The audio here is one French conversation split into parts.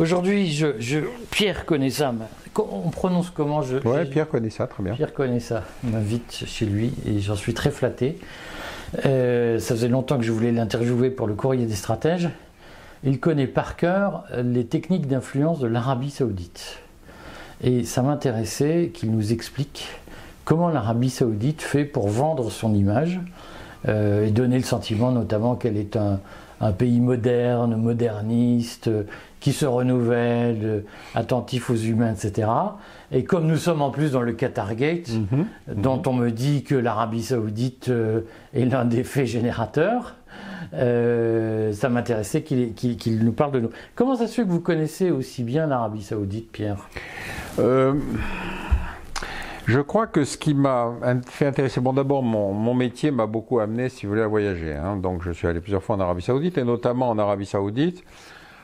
Aujourd'hui, je, Pierre connaît ça. On prononce comment je, Ouais, Pierre connaît ça, très bien. Pierre connaît ça. Il m'invite chez lui et j'en suis très flatté. Euh, ça faisait longtemps que je voulais l'interviewer pour le courrier des stratèges. Il connaît par cœur les techniques d'influence de l'Arabie saoudite. Et ça m'intéressait qu'il nous explique comment l'Arabie saoudite fait pour vendre son image euh, et donner le sentiment notamment qu'elle est un, un pays moderne, moderniste, qui se renouvelle, attentif aux humains, etc. Et comme nous sommes en plus dans le Qatargate, mhm. dont on me dit que l'Arabie saoudite euh, est l'un des faits générateurs, euh, ça m'intéressait qu'il nous parle de nous. Comment ça se fait que vous connaissez aussi bien l'Arabie saoudite, Pierre? Euh, je crois que ce qui m'a fait intéresser, bon d'abord mon, métier m'a beaucoup amené, si vous voulez, à voyager. Hein. Donc je suis allé plusieurs fois en Arabie Saoudite, et notamment en Arabie Saoudite,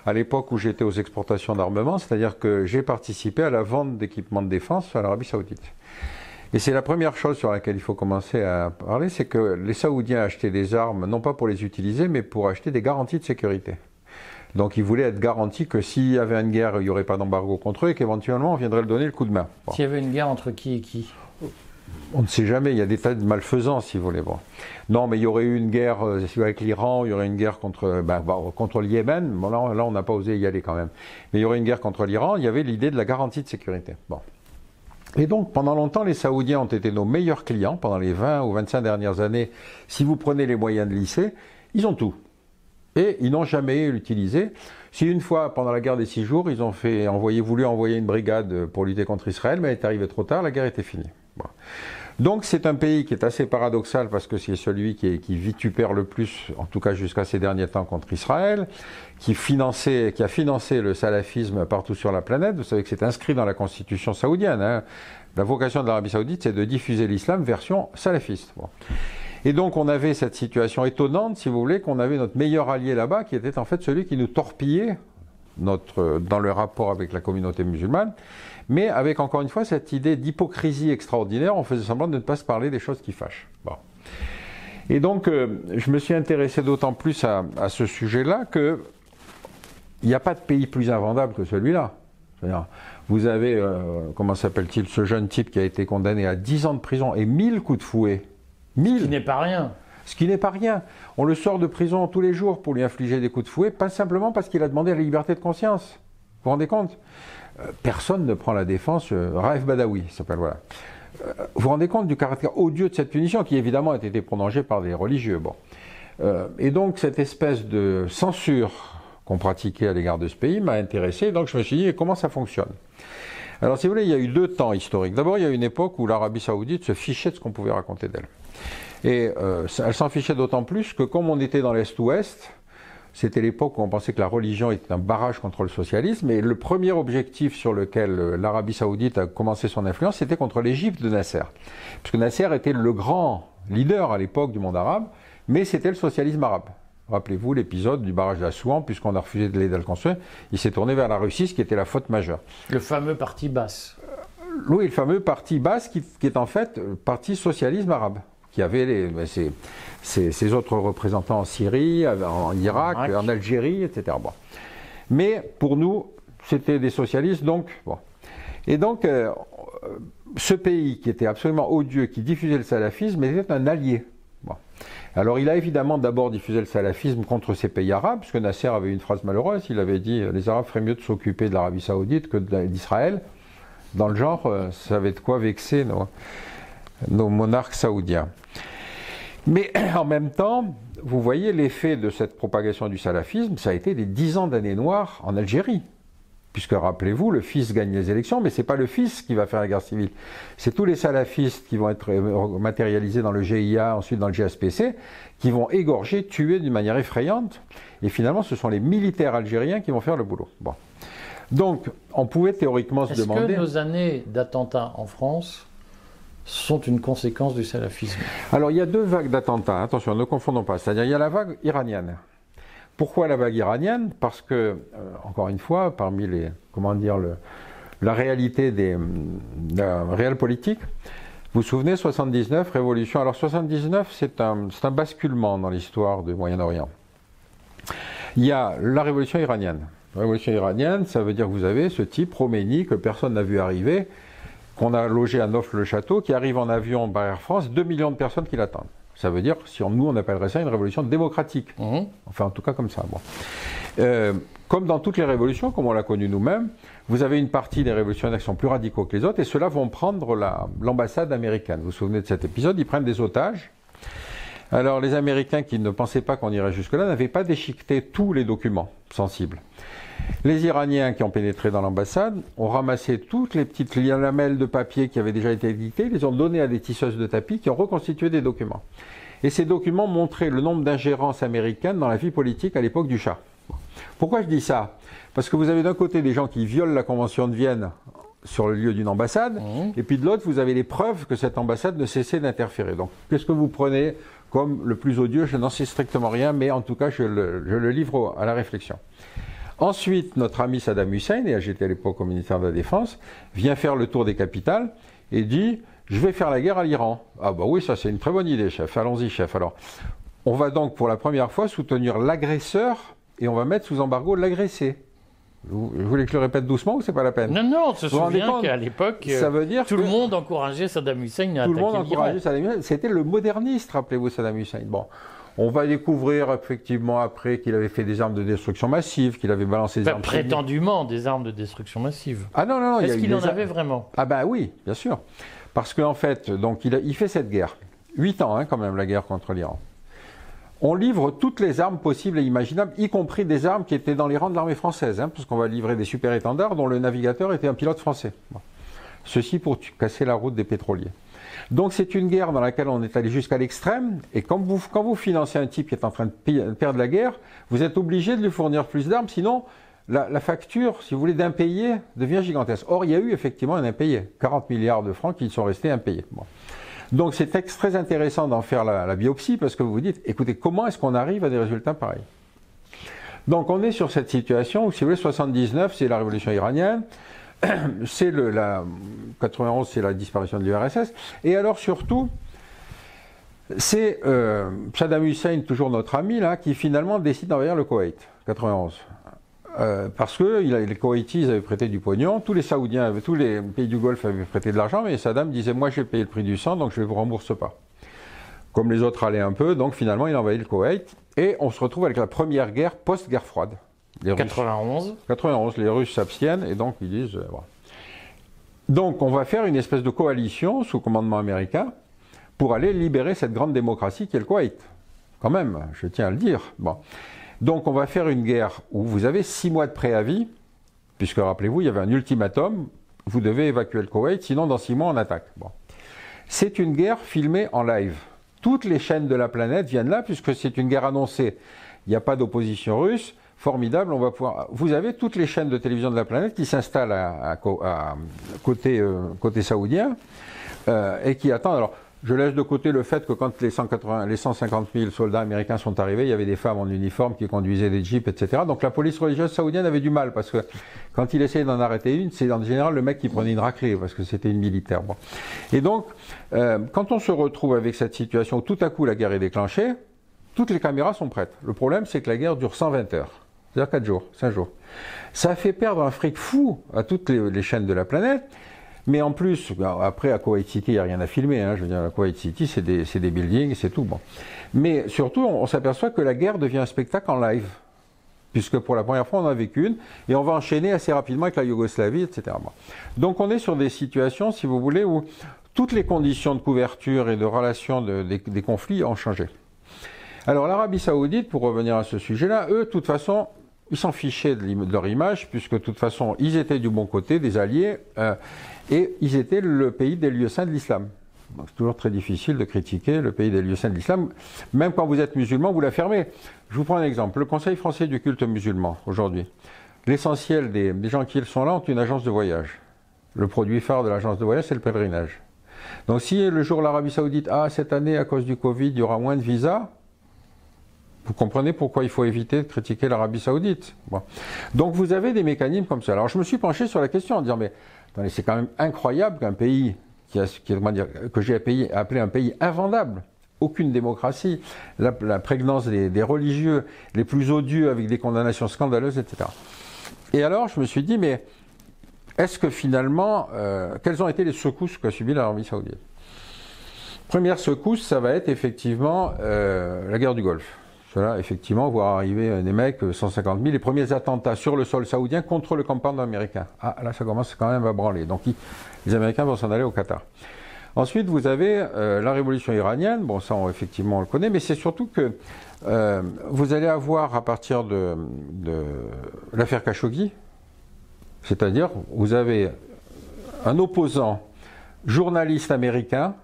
à l'époque où j'étais aux exportations d'armement, c'est-à-dire que j'ai participé à la vente d'équipements de défense à l'Arabie Saoudite. Et c'est la première chose sur laquelle il faut commencer à parler, c'est que les Saoudiens achetaient des armes, non pas pour les utiliser, mais pour acheter des garanties de sécurité. Donc ils voulaient être garantis que s'il y avait une guerre, il n'y aurait pas d'embargo contre eux et qu'éventuellement on viendrait le donner le coup de main. S'il y avait une guerre entre qui et qui? On ne sait jamais, il y a des tas de malfaisants, si vous voulez. Non, mais il y aurait eu une guerre euh, avec l'Iran, il y aurait une guerre contre, ben, contre le Yémen. Bon, là, on n'a pas osé y aller quand même. Mais il y aurait une guerre contre l'Iran, il y avait l'idée de la garantie de sécurité. Bon. Et donc, pendant longtemps, les Saoudiens ont été nos meilleurs clients pendant les 20 ou 25 dernières années. Si vous prenez les moyens de lycée, ils ont tout et ils n'ont jamais l'utilisé. Si une fois, pendant la guerre des six jours, ils ont fait envoyer, voulu envoyer une brigade pour lutter contre Israël, mais elle est arrivée trop tard, la guerre était finie. Donc c'est un pays qui est assez paradoxal parce que c'est celui qui, vitupère le plus, en tout cas jusqu'à ces derniers temps, contre Israël, qui, qui a financé le salafisme partout sur la planète. Vous savez que c'est inscrit dans la constitution saoudienne. Hein. La vocation de l'Arabie saoudite, c'est de diffuser l'islam version salafiste. Et donc on avait cette situation étonnante, si vous voulez, qu'on avait notre meilleur allié là-bas, qui était en fait celui qui nous torpillait dans le rapport avec la communauté musulmane, mais avec encore une fois cette idée d'hypocrisie extraordinaire, on faisait semblant de ne pas se parler des choses qui fâchent. Bon. Et donc euh, je me suis intéressé d'autant plus à, ce sujet-là que il n'y a pas de pays plus invendable que celui-là. Vous avez, euh, comment s'appelle-t-il, ce jeune type qui a été condamné à 10 ans de prison et 1000 coups de fouet ce qui n'est pas rien. Ce qui n'est pas rien. On le sort de prison tous les jours pour lui infliger des coups de fouet, pas simplement parce qu'il a demandé la liberté de conscience. Vous vous rendez compte? Personne ne prend la défense. Euh, Raif Badawi s'appelle, voilà. Euh, vous vous rendez compte du caractère odieux de cette punition qui évidemment a été prolongée par des religieux. Bon. et donc cette espèce de censure qu'on pratiquait à l'égard de ce pays m'a intéressé. Donc je me suis dit comment ça fonctionne? Alors si vous voulez, il y a eu deux temps historiques. D'abord, il y a eu une époque où l'Arabie saoudite se fichait de ce qu'on pouvait raconter d'elle. Et euh, elle s'en fichait d'autant plus que comme on était dans l'Est-Ouest, c'était l'époque où on pensait que la religion était un barrage contre le socialisme. Et le premier objectif sur lequel euh, l'Arabie saoudite a commencé son influence, c'était contre l'Égypte de Nasser. Puisque Nasser était le grand leader à l'époque du monde arabe, mais c'était le socialisme arabe. Rappelez-vous l'épisode du barrage d'Assouan, puisqu'on a refusé de l'aider à le construire, il s'est tourné vers la Russie, ce qui était la faute majeure. Le fameux parti basse. Euh, oui, le fameux parti basse qui, qui est en fait le parti socialisme arabe qui avait les, ben, ses, autres représentants en Syrie, en Irak, en Algérie, etc. Bon. Mais pour nous, c'était des socialistes, donc bon. Et donc, euh, ce pays qui était absolument odieux, qui diffusait le salafisme, était un allié. Bon. Alors, il a évidemment d'abord diffusé le salafisme contre ces pays arabes, parce que Nasser avait une phrase malheureuse. Il avait dit les Arabes feraient mieux de s'occuper de l'Arabie Saoudite que d'Israël. Dans le genre, euh, ça avait de quoi vexer nos, nos monarques saoudiens. Mais en même temps, vous voyez l'effet de cette propagation du salafisme, ça a été des dix ans d'années noires en Algérie. Puisque rappelez-vous, le fils gagne les élections, mais ce n'est pas le fils qui va faire la guerre civile. C'est tous les salafistes qui vont être matérialisés dans le GIA, ensuite dans le GSPC, qui vont égorger, tuer d'une manière effrayante. Et finalement, ce sont les militaires algériens qui vont faire le boulot. Bon. Donc, on pouvait théoriquement se demander. Est-ce que nos années d'attentats en France sont une conséquence du salafisme Alors il y a deux vagues d'attentats, attention, ne confondons pas. C'est-à-dire il y a la vague iranienne. Pourquoi la vague iranienne? Parce que, euh, encore une fois, parmi les, comment dire, la réalité des, la réelle politique, vous vous souvenez, 79, révolution. Alors 79, c'est un, un basculement dans l'histoire du Moyen-Orient. Il y a la révolution iranienne. révolution iranienne, ça veut dire que vous avez ce type, Roménie, que personne n'a vu arriver, qu'on a logé à Neuf-le-Château, qui arrive en avion par Air France, 2 millions de personnes qui l'attendent. Ça veut dire, si on, nous on appellerait ça une révolution démocratique. Mhm. Enfin, en tout cas comme ça. Bon. Euh, comme dans toutes les révolutions, comme on l'a connu nous-mêmes, vous avez une partie des révolutionnaires qui sont plus radicaux que les autres, et ceux-là vont prendre la- l'ambassade américaine. Vous vous souvenez de cet épisode? Ils prennent des otages. Alors, les Américains qui ne pensaient pas qu'on irait jusque-là n'avaient pas déchiqueté tous les documents sensibles. Les Iraniens qui ont pénétré dans l'ambassade ont ramassé toutes les petites lamelles de papier qui avaient déjà été éditées, les ont données à des tisseuses de tapis qui ont reconstitué des documents. Et ces documents montraient le nombre d'ingérences américaines dans la vie politique à l'époque du Shah. Pourquoi je dis ça? Parce que vous avez d'un côté des gens qui violent la Convention de Vienne sur le lieu d'une ambassade, Mhm. et puis de l'autre, vous avez les preuves que cette ambassade ne cessait d'interférer. Donc, qu'est-ce que vous prenez comme le plus odieux? Je n'en sais strictement rien, mais en tout cas, je le, je le livre à la réflexion. Ensuite, notre ami Saddam Hussein, et j'étais à l'époque au ministère de la Défense, vient faire le tour des capitales et dit Je vais faire la guerre à l'Iran. Ah, bah oui, ça c'est une très bonne idée, chef. Allons-y, chef. Alors, on va donc pour la première fois soutenir l'agresseur et on va mettre sous embargo l'agressé. Vous, vous voulez que je le répète doucement ou c'est pas la peine? Non, non, on se vous souvient qu'à l'époque, euh, Ça veut dire tout que le monde encourageait Saddam Hussein à tout le monde attaquer l'Iran. encourageait Saddam Hussein. C'était le moderniste, rappelez-vous, Saddam Hussein. Bon. On va découvrir effectivement après qu'il avait fait des armes de destruction massive, qu'il avait balancé des Enfin, armes prétendument des armes de destruction massive. Ah non, non, non. Est-ce qu'il en avait vraiment? Ah bah oui, bien sûr. Parce qu'en fait, donc il, a- il fait cette guerre. Huit ans, hein, quand même, la guerre contre l'Iran. On livre toutes les armes possibles et imaginables, y compris des armes qui étaient dans les rangs de l'armée française, hein, puisqu'on va livrer des super-étendards dont le navigateur était un pilote français. Bon. Ceci pour casser la route des pétroliers. Donc c'est une guerre dans laquelle on est allé jusqu'à l'extrême, et quand vous, financez un type qui est en train de perdre la guerre, vous êtes obligé de lui fournir plus d'armes, sinon la, facture, si vous voulez, d'impayé devient gigantesque. Or, il y a eu effectivement un impayé, 40 milliards de francs qui sont restés impayés. Bon. Donc c'est très intéressant d'en faire la, la biopsie, parce que vous vous dites, écoutez, comment est-ce qu'on arrive à des résultats pareils? Donc on est sur cette situation où, si vous voulez, 79, c'est la révolution iranienne, c'est la 91, c'est la disparition de l'URSS, et alors surtout, c'est euh, Saddam Hussein, toujours notre ami, là, qui finalement décide d'envahir le Koweït, 91. Euh, parce que les Koweïtis avaient prêté du pognon, tous les Saoudiens, tous les pays du Golfe avaient prêté de l'argent, mais Saddam disait Moi j'ai payé le prix du sang, donc je ne vous rembourse pas. Comme les autres allaient un peu, donc finalement il envahit le Koweït, et on se retrouve avec la première guerre post-guerre froide. Les Russes- 91. 91, les Russes s'abstiennent et donc ils disent. euh, voilà. Donc on va faire une espèce de coalition sous commandement américain pour aller libérer cette grande démocratie qui est le Koweït. Quand même, je tiens à le dire. Bon. Donc on va faire une guerre où vous avez six mois de préavis, puisque rappelez-vous, il y avait un ultimatum, vous devez évacuer le Koweït, sinon dans six mois on attaque. Bon. C'est une guerre filmée en live. Toutes les chaînes de la planète viennent là, puisque c'est une guerre annoncée. Il n'y a pas d'opposition russe. Formidable, on va pouvoir. Vous avez toutes les chaînes de télévision de la planète qui s'installent à, à à côté, euh, côté saoudien euh, et qui attendent. Alors, je laisse de côté le fait que quand les, 180, les 150 000 soldats américains sont arrivés, il y avait des femmes en uniforme qui conduisaient des jeeps, etc. Donc la police religieuse saoudienne avait du mal parce que quand il essayait d'en arrêter une, c'est en général le mec qui prenait une raclée parce que c'était une militaire. Bon. Et donc, euh, quand on se retrouve avec cette situation où tout à coup la guerre est déclenchée, toutes les caméras sont prêtes. Le problème, c'est que la guerre dure 120 heures. C'est-à-dire 4 jours, 5 jours. Ça a fait perdre un fric fou à toutes les, chaînes de la planète. Mais en plus, ben, après à Kuwait City, il n'y a rien à filmer. Hein. Je veux dire, à Kuwait City, c'est des, des buildings, c'est tout. Bon. Mais surtout, on, s'aperçoit que la guerre devient un spectacle en live. Puisque pour la première fois, on en a vécu une. Et on va enchaîner assez rapidement avec la Yougoslavie, etc. Donc on est sur des situations, si vous voulez, où toutes les conditions de couverture et de relation de- des- des conflits ont changé. Alors l'Arabie Saoudite, pour revenir à ce sujet-là, eux, de toute façon, ils s'en fichaient de, leur image, puisque de toute façon, ils étaient du bon côté, des alliés, euh, et ils étaient le pays des lieux saints de l'islam. C'est toujours très difficile de critiquer le pays des lieux saints de l'islam. Même quand vous êtes musulman, vous l'affirmez. Je vous prends un exemple. Le Conseil français du culte musulman, aujourd'hui, l'essentiel des, des gens qui sont là ont une agence de voyage. Le produit phare de l'agence de voyage, c'est le pèlerinage. Donc si le jour l'Arabie Saoudite, ah, cette année, à cause du Covid, il y aura moins de visas, vous comprenez pourquoi il faut éviter de critiquer l'Arabie Saoudite. Donc vous avez des mécanismes comme ça. Alors je me suis penché sur la question en disant, mais attendez, c'est quand même incroyable qu'un pays, que j'ai appelé, un pays invendable, aucune démocratie, la, prégnance des, religieux les plus odieux avec des condamnations scandaleuses, etc. Et alors, je me suis dit, mais est-ce que finalement, quelles ont été les secousses qu'a subi l'Arabie Saoudite? Première secousse, ça va être effectivement la guerre du Golfe. Cela, effectivement, voir arriver des mecs, 150 000, les premiers attentats sur le sol saoudien contre le campagne américain. Ah, là, ça commence quand même à branler. Donc, les Américains vont s'en aller au Qatar. Ensuite, vous avez euh, la révolution iranienne. Bon, ça, effectivement, on le connaît, mais c'est surtout que euh, vous allez avoir, à partir de l'affaire Khashoggi, c'est-à-dire, vous avez un opposant journaliste américain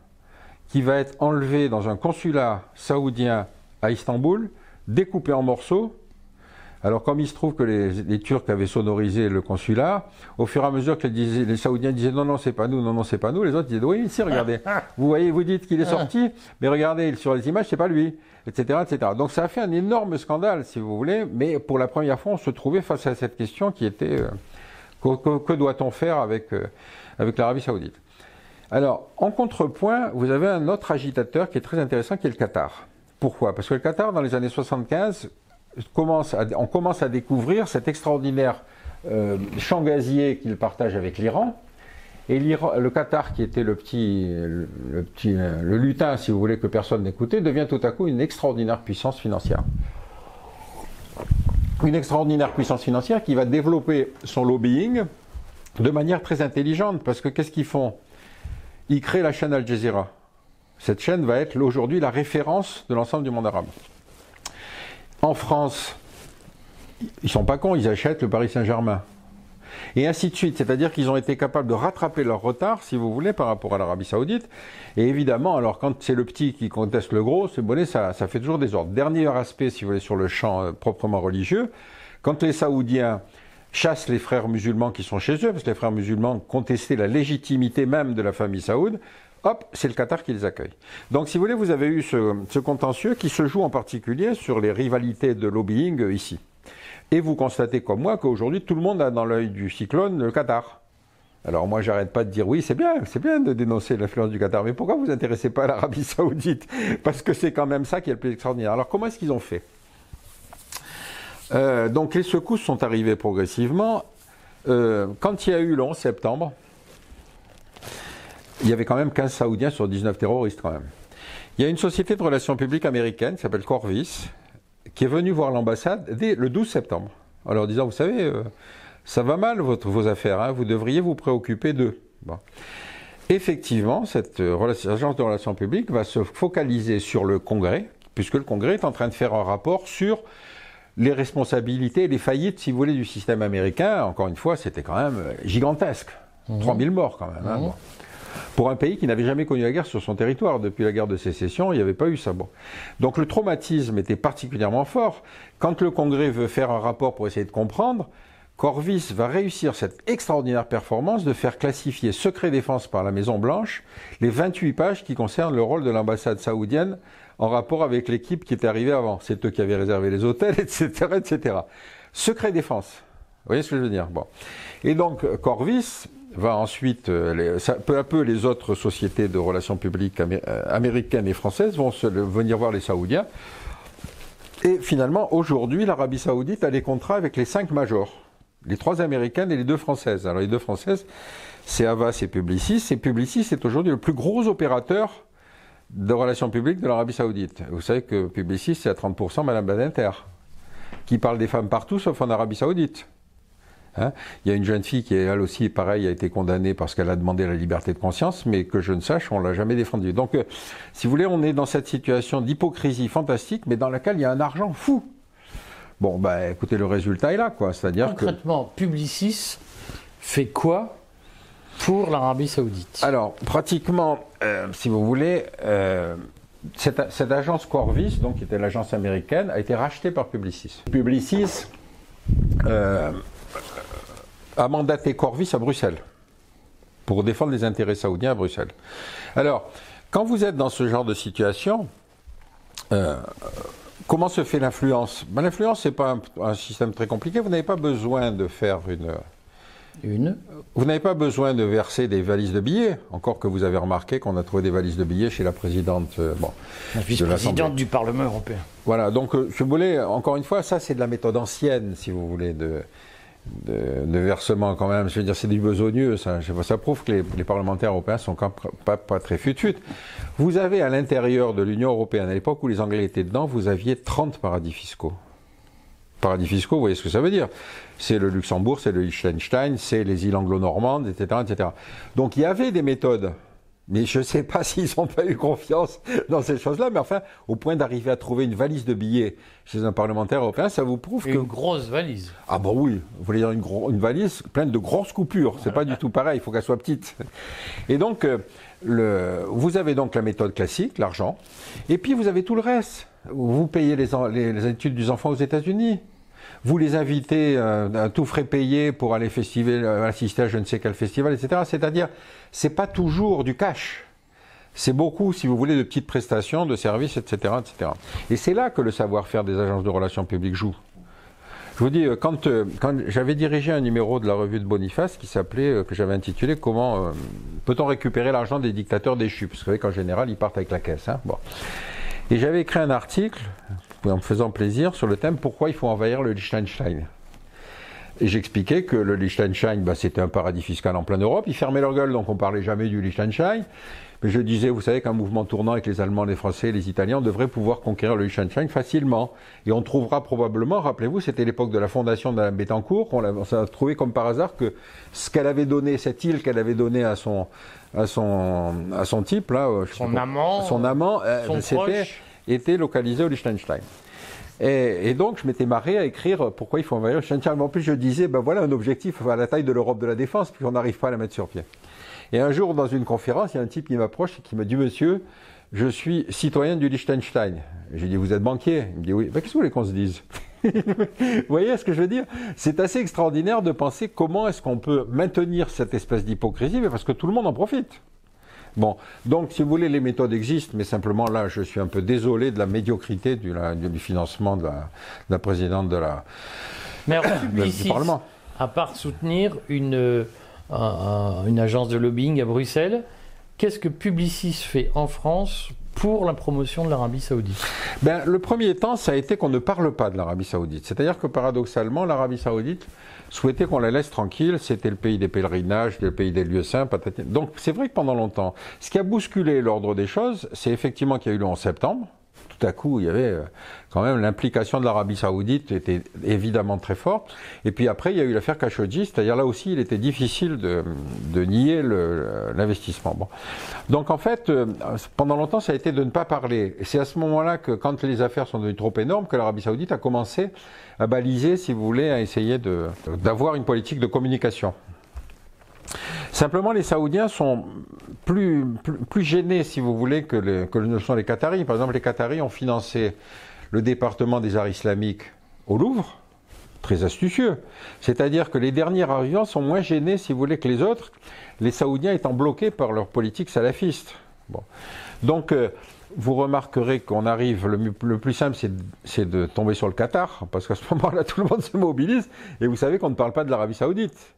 qui va être enlevé dans un consulat saoudien à Istanbul découpé en morceaux. Alors comme il se trouve que les, Turcs avaient sonorisé le consulat, au fur et à mesure que les, les Saoudiens disaient non, non, c'est pas nous, non, non, c'est pas nous, les autres disaient oui, si, regardez. vous voyez, vous dites qu'il est sorti, mais regardez, sur les images, c'est pas lui, etc., etc. Donc ça a fait un énorme scandale, si vous voulez, mais pour la première fois, on se trouvait face à cette question qui était euh, que, doit-on faire avec, euh, avec l'Arabie Saoudite? Alors, en contrepoint, vous avez un autre agitateur qui est très intéressant, qui est le Qatar. Pourquoi? Parce que le Qatar, dans les années 75, commence on commence à découvrir cet extraordinaire euh, champ gazier qu'il partage avec l'Iran. Et le Qatar, qui était le petit, le, petit, euh, le lutin, si vous voulez, que personne n'écoutait, devient tout à coup une extraordinaire puissance financière. Une extraordinaire puissance financière qui va développer son lobbying de manière très intelligente, parce que qu'est-ce qu'ils font? Ils créent la chaîne Al Jazeera. Cette chaîne va être aujourd'hui la référence de l'ensemble du monde arabe. En France, ils sont pas cons, ils achètent le Paris Saint-Germain. Et ainsi de suite. C'est-à-dire qu'ils ont été capables de rattraper leur retard, si vous voulez, par rapport à l'Arabie Saoudite. Et évidemment, alors quand c'est le petit qui conteste le gros, c'est bonnet, ça, fait toujours des ordres. Dernier aspect, si vous voulez, sur le champ euh, proprement religieux. Quand les Saoudiens chassent les frères musulmans qui sont chez eux, parce que les frères musulmans contestaient la légitimité même de la famille saoud, hop, c'est le Qatar qui les accueille. Donc, si vous voulez, vous avez eu ce, contentieux qui se joue en particulier sur les rivalités de lobbying euh, ici. Et vous constatez comme moi qu'aujourd'hui, tout le monde a dans l'œil du cyclone le Qatar. Alors moi, j'arrête pas de dire oui, c'est bien, c'est bien de dénoncer l'influence du Qatar, mais pourquoi vous intéressez pas à l'Arabie Saoudite? Parce que c'est quand même ça qui est le plus extraordinaire. Alors comment est-ce qu'ils ont fait? Euh, Donc les secousses sont arrivées progressivement. Euh, quand il y a eu le 11 septembre, il y avait quand même 15 Saoudiens sur 19 terroristes quand même. Il y a une société de relations publiques américaine qui s'appelle Corvis, qui est venue voir l'ambassade dès le 12 septembre, en leur disant, vous savez, euh, ça va mal votre, vos affaires, hein, vous devriez vous préoccuper d'eux. Effectivement, cette euh, agence de relations publiques va se focaliser sur le Congrès, puisque le Congrès est en train de faire un rapport sur les responsabilités et les faillites, si vous voulez, du système américain. Encore une fois, c'était quand même euh, gigantesque. 3000 mmh. morts quand même. Hein, mmh pour un pays qui n'avait jamais connu la guerre sur son territoire. Depuis la guerre de sécession, il n'y avait pas eu ça. Bon. Donc le traumatisme était particulièrement fort. Quand le Congrès veut faire un rapport pour essayer de comprendre, Corvis va réussir cette extraordinaire performance de faire classifier secret défense par la Maison Blanche les 28 pages qui concernent le rôle de l'ambassade saoudienne en rapport avec l'équipe qui était arrivée avant. C'est eux qui avaient réservé les hôtels, etc., etc. Secret défense. Vous voyez ce que je veux dire? Bon. Et donc, Corvis va ensuite, euh, peu à peu, les autres sociétés de relations publiques euh, américaines et françaises vont venir voir les Saoudiens. Et finalement, aujourd'hui, l'Arabie Saoudite a des contrats avec les cinq majors, les trois américaines et les deux françaises. Alors les deux françaises, c'est Avas et Publicis. Et Publicis est aujourd'hui le plus gros opérateur de relations publiques de l'Arabie Saoudite. Vous savez que Publicis, c'est à 30% Madame Badinter, qui parle des femmes partout sauf en Arabie Saoudite. Hein? il y a une jeune fille qui, elle aussi, pareil, a été condamnée parce qu'elle a demandé la liberté de conscience, mais que je ne sache, on l'a jamais défendue. Donc, euh, si vous voulez, on est dans cette situation d'hypocrisie fantastique, mais dans laquelle il y a un argent fou. Bon, bah, écoutez, le résultat est là, quoi. C'est-à-dire Concrètement, Publicis fait quoi pour l'Arabie Saoudite? Alors, pratiquement, euh, si vous voulez, euh, cette, cette, agence Corvis, donc qui était l'agence américaine, a été rachetée par Publicis. Publicis a mandaté Corvis à Bruxelles pour défendre les intérêts saoudiens à Bruxelles. Alors, quand vous êtes dans ce genre de situation, euh, comment se fait l'influence? Ben, L'influence, ce n'est pas un, système très compliqué. Vous n'avez pas besoin de faire une. Une. Vous n'avez pas besoin de verser des valises de billets, encore que vous avez remarqué qu'on a trouvé des valises de billets chez la présidente. Euh, bon, la vice-présidente du Parlement européen. Voilà, donc, je euh, voulais, encore une fois, ça c'est de la méthode ancienne, si vous voulez, de, de, versement quand même. Je veux dire, c'est du besogneux. Ça, ça prouve que les, parlementaires européens sont quand pas, pas très fut Vous avez à l'intérieur de l'Union européenne, à l'époque où les Anglais étaient dedans, vous aviez 30 paradis fiscaux. Paradis fiscaux, vous voyez ce que ça veut dire C'est le Luxembourg, c'est le Liechtenstein, c'est les îles anglo-normandes, etc., etc. Donc il y avait des méthodes mais je ne sais pas s'ils n'ont pas eu confiance dans ces choses-là, mais enfin, au point d'arriver à trouver une valise de billets chez un parlementaire européen, ça vous prouve une que... Une grosse valise. Ah bon oui, vous voulez dire une, une valise pleine de grosses coupures, c'est pas du tout pareil, il faut qu'elle soit petite. Et donc, euh, le, vous avez donc la méthode classique, l'argent, et puis vous avez tout le reste. Vous payez les, les études des enfants aux États-Unis, vous les invitez euh, à tout frais payé pour aller festival, euh, assister à je ne sais quel festival, etc. C'est-à-dire, c'est pas toujours du cash. C'est beaucoup, si vous voulez, de petites prestations, de services, etc., etc. Et c'est là que le savoir-faire des agences de relations publiques joue. Je vous dis, euh, quand, quand j'avais dirigé un numéro de la revue de Boniface qui s'appelait, que j'avais intitulé Comment peut-on récupérer l'argent des dictateurs déchus? Parce qu'en général, ils partent avec la caisse. Hein bon. Et j'avais écrit un article en me faisant plaisir sur le thème pourquoi il faut envahir le Liechtenstein. Et j'expliquais que le Liechtenstein, bah, c'était un paradis fiscal en pleine Europe. Ils fermaient leur gueule, donc on parlait jamais du Liechtenstein. Mais je disais, vous savez qu'un mouvement tournant avec les Allemands, les Français, les Italiens, on devrait pouvoir conquérir le Liechtenstein facilement. Et on trouvera probablement, rappelez-vous, c'était l'époque de la fondation de la Bettencourt, on, on s'est trouvé comme par hasard que ce qu'elle avait donné, cette île qu'elle avait donnée à son, à son, à son type, là, son amant, son amant, euh, c'était était localisé au Liechtenstein. Et, donc, je m'étais marré à écrire pourquoi il faut envahir Liechtenstein. En plus, je disais, ben voilà un objectif à la taille de l'Europe de la défense, puis on n'arrive pas à la mettre sur pied. Et un jour, dans une conférence, il y a un type qui m'approche et qui me dit, monsieur, je suis citoyen du Liechtenstein. J'ai dit, vous êtes banquier? Il me dit, oui. Ben, qu'est-ce que vous voulez qu'on se dise? Vous voyez ce que je veux dire? C'est assez extraordinaire de penser comment est-ce qu'on peut maintenir cette espèce d'hypocrisie, parce que tout le monde en profite. Bon, donc si vous voulez, les méthodes existent, mais simplement là, je suis un peu désolé de la médiocrité du, financement de la, présidente de la, mais du Parlement. À part soutenir une, euh, une agence de lobbying à Bruxelles, qu'est-ce que Publicis fait en France pour la promotion de l'Arabie saoudite? Ben, Le premier temps, ça a été qu'on ne parle pas de l'Arabie saoudite. C'est-à-dire que paradoxalement, l'Arabie saoudite souhaitait qu'on la laisse tranquille. C'était le pays des pèlerinages, le pays des lieux saints. Donc c'est vrai que pendant longtemps, ce qui a bousculé l'ordre des choses, c'est effectivement qu'il y a eu le 11 septembre tout à coup, il y avait euh, quand même l'implication de l'Arabie Saoudite était évidemment très forte. Et puis après, il y a eu l'affaire Khashoggi, c'est-à-dire là aussi, il était difficile de, nier l'investissement. Donc en fait, euh, pendant longtemps, ça a été de ne pas parler. C'est à ce moment-là que, quand les affaires sont devenues trop énormes, que l'Arabie Saoudite a commencé à baliser, si vous voulez, à essayer d'avoir une politique de communication. Simplement, les Saoudiens sont plus, gênés, si vous voulez, que, les, que sont les Qataris. Par exemple, les Qataris ont financé le département des arts islamiques au Louvre, très astucieux. C'est-à-dire que les derniers arrivants sont moins gênés, si vous voulez, que les autres, les Saoudiens étant bloqués par leur politique salafiste. Donc, euh, vous remarquerez qu'on arrive, le, le, plus simple, c'est de tomber sur le Qatar, parce qu'à ce moment-là, tout le monde se mobilise, et vous savez qu'on ne parle pas de l'Arabie Saoudite.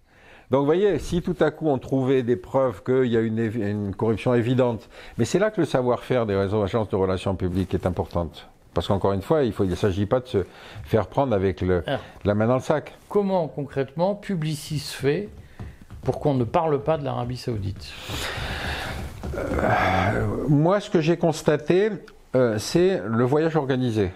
Donc vous voyez, si tout à coup on trouvait des preuves qu'il y a une, une corruption évidente, mais c'est là que le savoir-faire des réseaux agences de relations publiques est importante. Parce qu'encore une fois, il ne s'agit pas de se faire prendre avec le, la main dans le sac. Comment concrètement Publicis fait pour qu'on ne parle pas de l'Arabie saoudite? Euh, Moi, ce que j'ai constaté, euh, c'est le voyage organisé.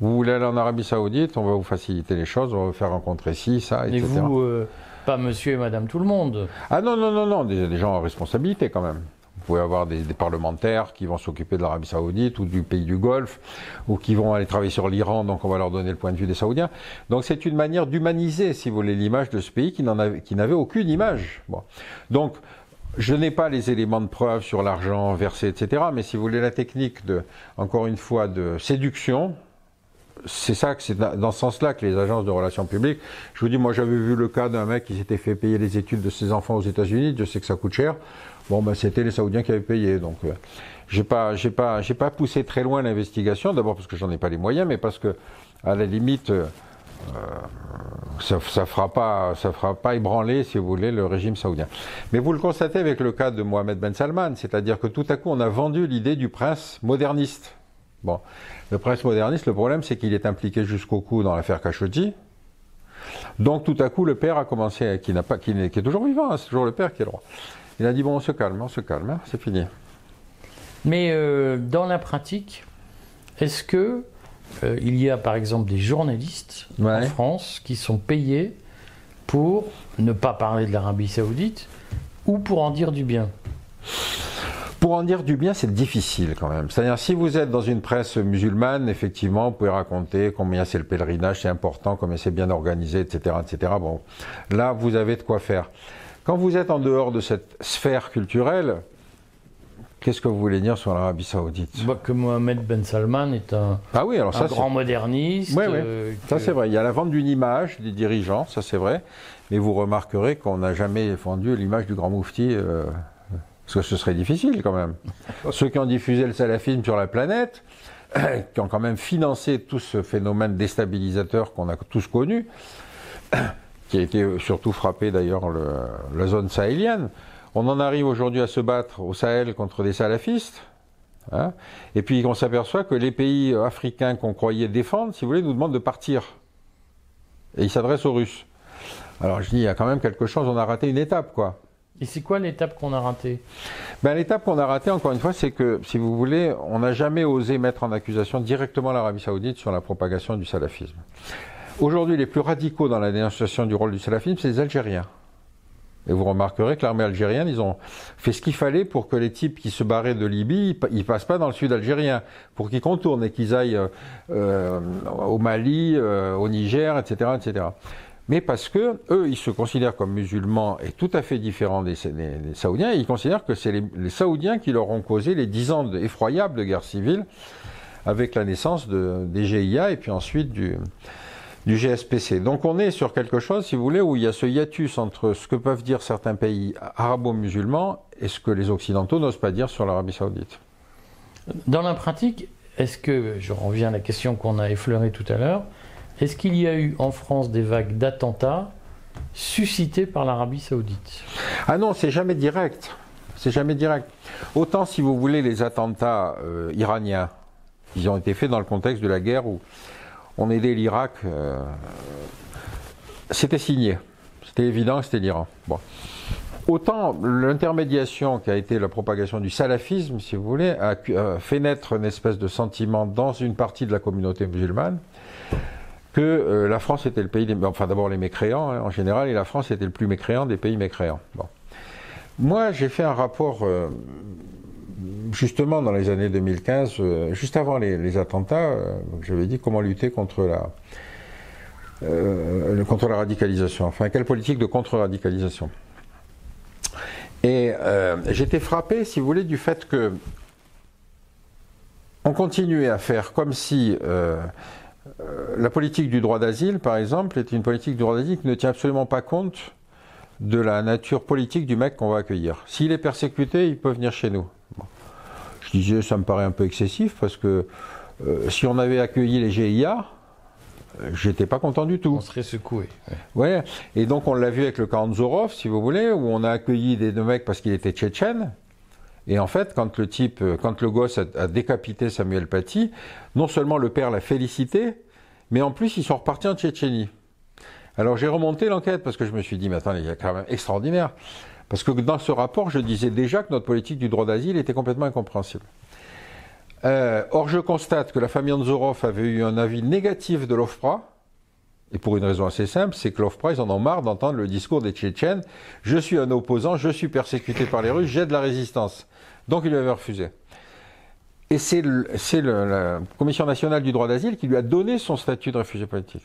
Vous voulez aller en Arabie Saoudite, on va vous faciliter les choses, on va vous faire rencontrer ci, ça, etc. Et vous, euh, pas monsieur et madame tout le monde. Ah non, non, non, non, des, gens en responsabilité quand même. Vous pouvez avoir des, parlementaires qui vont s'occuper de l'Arabie Saoudite ou du pays du Golfe, ou qui vont aller travailler sur l'Iran, donc on va leur donner le point de vue des Saoudiens. Donc c'est une manière d'humaniser, si vous voulez, l'image de ce pays qui n'avait aucune image. Bon. Donc je n'ai pas les éléments de preuve sur l'argent versé, etc. Mais si vous voulez la technique de, encore une fois, de séduction, c'est ça c'est dans ce sens-là que les agences de relations publiques. Je vous dis, moi j'avais vu le cas d'un mec qui s'était fait payer les études de ses enfants aux États-Unis. Je sais que ça coûte cher. Bon, ben c'était les Saoudiens qui avaient payé. Donc, euh, j'ai pas, j'ai pas, j'ai pas poussé très loin l'investigation. D'abord parce que j'en ai pas les moyens, mais parce que à la limite, euh, ça, ça fera pas, ça fera pas ébranler, si vous voulez, le régime saoudien. Mais vous le constatez avec le cas de Mohamed Ben Salman, c'est-à-dire que tout à coup on a vendu l'idée du prince moderniste. Bon, le prince moderniste, le problème, c'est qu'il est impliqué jusqu'au cou dans l'affaire Khashoggi. Donc tout à coup, le père a commencé, qui, n'a pas, qui, est, qui est toujours vivant, hein, c'est toujours le père qui est le roi. Il a dit bon, on se calme, on se calme, hein, c'est fini. Mais euh, dans la pratique, est-ce que euh, il y a par exemple des journalistes en. France qui sont payés pour ne pas parler de l'Arabie Saoudite ou pour en dire du bien? Pour en dire du bien, c'est difficile quand même. C'est-à-dire, si vous êtes dans une presse musulmane, effectivement, vous pouvez raconter combien c'est le pèlerinage, c'est important, combien c'est bien organisé, etc., etc. Bon, là, vous avez de quoi faire. Quand vous êtes en dehors de cette sphère culturelle, qu'est-ce que vous voulez dire sur l'Arabie Saoudite? Je vois que Mohamed Ben Salman est un, Ah oui, alors un ça, c'est- grand moderniste. Ouais, ouais. euh, ça que- c'est vrai. Il y a la vente d'une image des dirigeants, ça c'est vrai. Mais vous remarquerez qu'on n'a jamais vendu l'image du grand moufti. euh, parce que ce serait difficile quand même. Ceux qui ont diffusé le salafisme sur la planète, qui ont quand même financé tout ce phénomène déstabilisateur qu'on a tous connu, qui a été surtout frappé d'ailleurs le- la zone sahélienne. On en arrive aujourd'hui à se battre au Sahel contre des salafistes. hein. et puis on s'aperçoit que les pays africains qu'on croyait défendre, si vous voulez, nous demandent de partir. Et ils s'adressent aux Russes. Alors je dis, il y a quand même quelque chose, on a raté une étape, quoi. Et c'est quoi l'étape qu'on a ratée? Ben, L'étape qu'on a ratée, encore une fois, c'est que, si vous voulez, on n'a jamais osé mettre en accusation directement l'Arabie Saoudite sur la propagation du salafisme. Aujourd'hui, les plus radicaux dans la dénonciation du rôle du salafisme, c'est les Algériens. Et vous remarquerez que l'armée algérienne, ils ont fait ce qu'il fallait pour que les types qui se barraient de Libye, ils pa- ils passent pas dans le sud algérien, pour qu'ils contournent et qu'ils aillent euh, euh, au Mali, euh, au Niger, etc., etc. Mais parce que eux, ils se considèrent comme musulmans et tout à fait différents des, Saoudiens, ils considèrent que c'est les, Saoudiens qui leur ont causé les dix ans effroyables de guerre civile, avec la naissance de, des GIA et puis ensuite du, du GSPC. Donc on est sur quelque chose, si vous voulez, où il y a ce hiatus entre ce que peuvent dire certains pays arabo-musulmans et ce que les Occidentaux n'osent pas dire sur l'Arabie Saoudite. Dans la pratique, est-ce que, je reviens à la question qu'on a effleurée tout à l'heure, est-ce qu'il y a eu en France des vagues d'attentats suscités par l'Arabie Saoudite? Ah non, c'est jamais direct. C'est jamais direct. Autant si vous voulez les attentats euh, iraniens, ils ont été faits dans le contexte de la guerre où on aidait l'Irak. euh, c'était signé. C'était évident c'était l'Iran. Autant l'intermédiation qui a été la propagation du salafisme, si vous voulez, a fait naître une espèce de sentiment dans une partie de la communauté musulmane que euh, la France était le pays des, enfin d'abord les mécréants hein, en général, et la France était le plus mécréant des pays mécréants. Bon. Moi, j'ai fait un rapport euh, justement dans les années 2015, euh, juste avant les, les attentats. J'avais dit comment lutter contre la contre la radicalisation. Enfin, quelle politique de contre-radicalisation. Et j'étais frappé, si vous voulez, du fait que on continuait à faire comme si la politique du droit d'asile, par exemple, est une politique du droit d'asile qui ne tient absolument pas compte de la nature politique du mec qu'on va accueillir. S'il est persécuté, il peut venir chez nous. Bon. Je disais, ça me paraît un peu excessif parce que euh, si on avait accueilli les GIA, euh, j'étais pas content du tout. On serait secoué. Ouais, et donc on l'a vu avec le camp Zorov, si vous voulez, où on a accueilli des deux mecs parce qu'il était tchétchène. Et en fait, quand le type, euh, quand le gosse a, décapité Samuel Paty, non seulement le père l'a félicité, mais en plus ils sont repartis en Tchétchénie. Alors j'ai remonté l'enquête parce que je me suis dit, mais attendez, il y a quand même extraordinaire. Parce que dans ce rapport, je disais déjà que notre politique du droit d'asile était complètement incompréhensible. Euh, or, je constate que la famille Anzorov avait eu un avis négatif de l'OFPRA, et pour une raison assez simple, c'est que l'OFPRA, ils en ont marre d'entendre le discours des Tchétchènes. Je suis un opposant, je suis persécuté par les Russes, j'ai de la résistance. Donc il lui avait refusé. Et c'est la Commission nationale du droit d'asile qui lui a donné son statut de réfugié politique.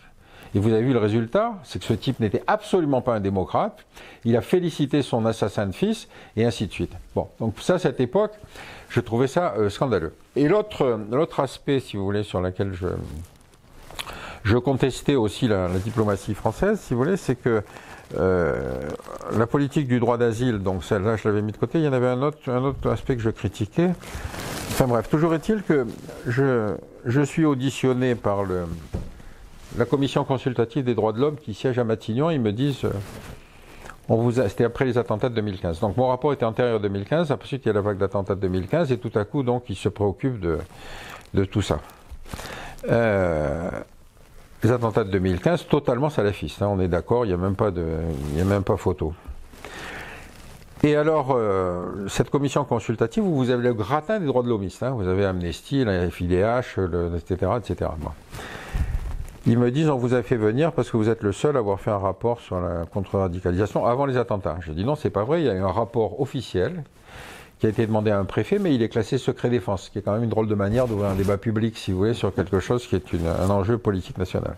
Et vous avez vu le résultat, c'est que ce type n'était absolument pas un démocrate. Il a félicité son assassin de fils et ainsi de suite. Bon, donc ça, cette époque, je trouvais ça euh, scandaleux. Et l'autre l'autre aspect, si vous voulez, sur lequel je, je contestais aussi la, diplomatie française, si vous voulez, c'est que euh, la politique du droit d'asile, donc celle-là, je l'avais mis de côté. Il y en avait un autre, un autre aspect que je critiquais. Enfin bref, toujours est-il que je, je suis auditionné par le, la commission consultative des droits de l'homme qui siège à Matignon. Ils me disent, euh, c'était après les attentats de 2015. Donc mon rapport était antérieur à 2015. Ensuite, il y a la vague d'attentats de 2015 et tout à coup, donc, ils se préoccupent de, de tout ça. Euh, les attentats de 2015, totalement salafistes. Hein, on est d'accord, il n'y a même pas de, a même pas photo. Et alors, euh, cette commission consultative, vous avez le gratin des droits de l'homiste. Hein, vous avez Amnesty, la FIDH, etc., etc. Ils me disent on vous a fait venir parce que vous êtes le seul à avoir fait un rapport sur la contre-radicalisation avant les attentats. Je dis non, c'est pas vrai. Il y a eu un rapport officiel qui a été demandé à un préfet, mais il est classé secret défense, ce qui est quand même une drôle de manière d'ouvrir un débat public, si vous voulez, sur quelque chose qui est un enjeu politique national.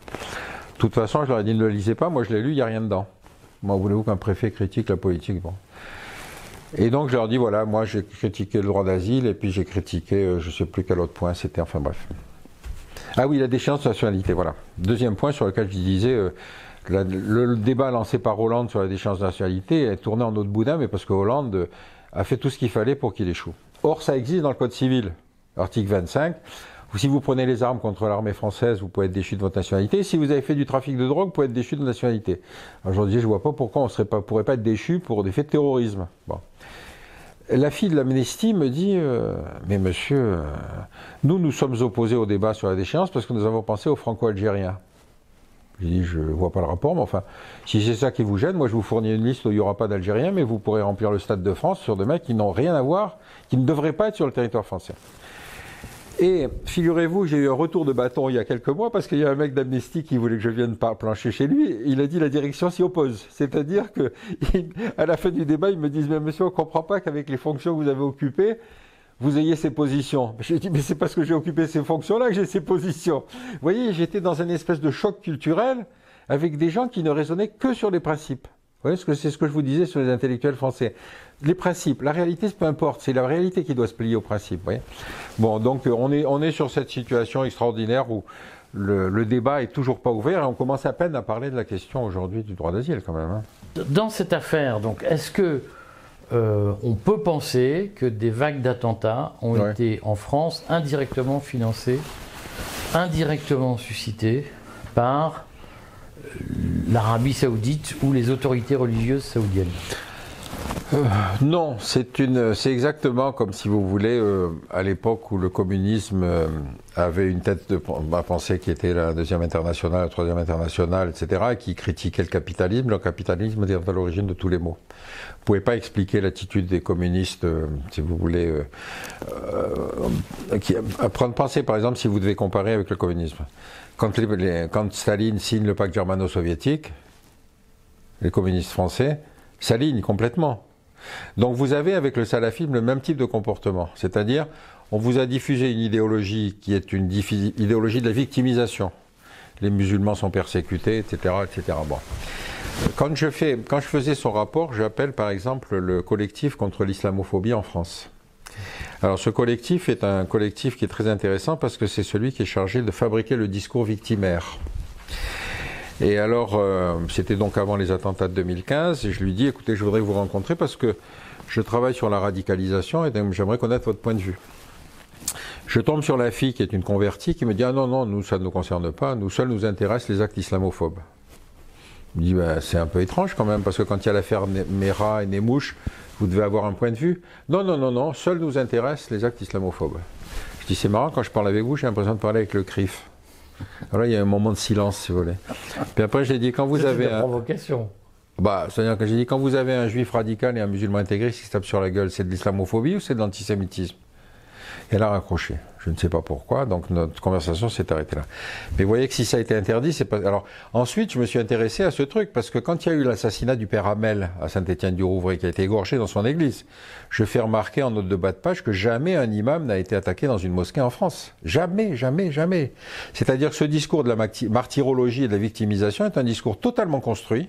De toute façon, je leur ai dit ne le lisez pas. Moi, je l'ai lu, il n'y a rien dedans. Moi, voulez-vous qu'un préfet critique la politique? Bon. Et donc je leur dis voilà, moi j'ai critiqué le droit d'asile et puis j'ai critiqué euh, je ne sais plus quel autre point c'était, enfin bref. Ah oui, la déchéance de nationalité, voilà. Deuxième point sur lequel je disais, euh, le, débat lancé par Hollande sur la déchéance de nationalité est tourné en autre boudin, mais parce que Hollande a fait tout ce qu'il fallait pour qu'il échoue. Or, ça existe dans le Code civil, article 25. Si vous prenez les armes contre l'armée française, vous pouvez être déchu de votre nationalité. Si vous avez fait du trafic de drogue, vous pouvez être déchu de votre nationalité. Aujourd'hui, je vois pas pourquoi on ne pourrait pas être déchu pour des faits de terrorisme. Bon. La fille de l'amnistie me dit euh, Mais monsieur, euh, nous, nous sommes opposés au débat sur la déchéance parce que nous avons pensé aux franco-algériens. J'ai dit Je vois pas le rapport, mais enfin, si c'est ça qui vous gêne, moi je vous fournis une liste où il n'y aura pas d'Algériens, mais vous pourrez remplir le Stade de France sur des mecs qui n'ont rien à voir, qui ne devraient pas être sur le territoire français. Et figurez-vous, j'ai eu un retour de bâton il y a quelques mois parce qu'il y a un mec d'Amnesty qui voulait que je vienne plancher chez lui. Il a dit la direction s'y oppose. C'est-à-dire que à la fin du débat, ils me disent mais monsieur, on comprend pas qu'avec les fonctions que vous avez occupées, vous ayez ces positions. J'ai dit mais c'est parce que j'ai occupé ces fonctions-là que j'ai ces positions. Vous voyez, j'étais dans une espèce de choc culturel avec des gens qui ne raisonnaient que sur les principes. Vous voyez, c'est ce que je vous disais sur les intellectuels français les principes. La réalité, peu importe, c'est la réalité qui doit se plier aux principes. Voyez bon, donc euh, on est, on est sur cette situation extraordinaire où le, débat est toujours pas ouvert et on commence à peine à parler de la question aujourd'hui du droit d'asile quand même. Hein. Dans cette affaire, donc, est-ce que euh, on peut penser que des vagues d'attentats ont été en France indirectement financées, indirectement suscitées par l'Arabie saoudite ou les autorités religieuses saoudiennes euh, non, c'est exactement comme si vous voulez euh, à l'époque où le communisme euh, avait une tête de bah, pensée qui était la deuxième internationale, la troisième internationale, etc., et qui critiquait le capitalisme. Le capitalisme est à l'origine de tous les maux. Vous pouvez pas expliquer l'attitude des communistes, si vous voulez, qui, prendre penser par exemple si vous devez comparer avec le communisme. Quand, quand Staline signe le pacte germano-soviétique, les communistes français s'alignent complètement. Donc vous avez avec le salafisme le même type de comportement, c'est-à-dire on vous a diffusé une idéologie qui est une idéologie de la victimisation. Les musulmans sont persécutés, etc., etc. Quand je, fais, quand je faisais son rapport, j'appelle par exemple le collectif contre l'islamophobie en France. Alors ce collectif est un collectif qui est très intéressant parce que c'est celui qui est chargé de fabriquer le discours victimaire. Et alors, euh, c'était donc avant les attentats de 2015, et je lui dis, écoutez, je voudrais vous rencontrer parce que je travaille sur la radicalisation et j'aimerais connaître votre point de vue. Je tombe sur la fille qui est une convertie qui me dit, ah non, non, nous, ça ne nous concerne pas, nous seuls nous intéressent les actes islamophobes. Je dis, ben, c'est un peu étrange quand même, parce que quand il y a l'affaire Mera et Nemouche, vous devez avoir un point de vue. Non, non, non, non, seuls nous intéressent les actes islamophobes. Je dis, c'est marrant, quand je parle avec vous, j'ai l'impression de parler avec le CRIF. Alors il y a un moment de silence, si vous voulez. Puis après, j'ai dit, quand vous avez. Une provocation. Bah, c'est-à-dire que j'ai dit, quand vous avez un juif radical et un musulman intégré qui se tape sur la gueule, c'est de l'islamophobie ou c'est de l'antisémitisme? Elle a raccroché. Je ne sais pas pourquoi, donc notre conversation s'est arrêtée là. Mais vous voyez que si ça a été interdit, c'est pas. Alors ensuite, je me suis intéressé à ce truc parce que quand il y a eu l'assassinat du père Hamel à Saint-Étienne-du-Rouvray, qui a été égorgé dans son église, je fais remarquer en note de bas de page que jamais un imam n'a été attaqué dans une mosquée en France. Jamais, jamais, jamais. C'est-à-dire que ce discours de la martyrologie et de la victimisation est un discours totalement construit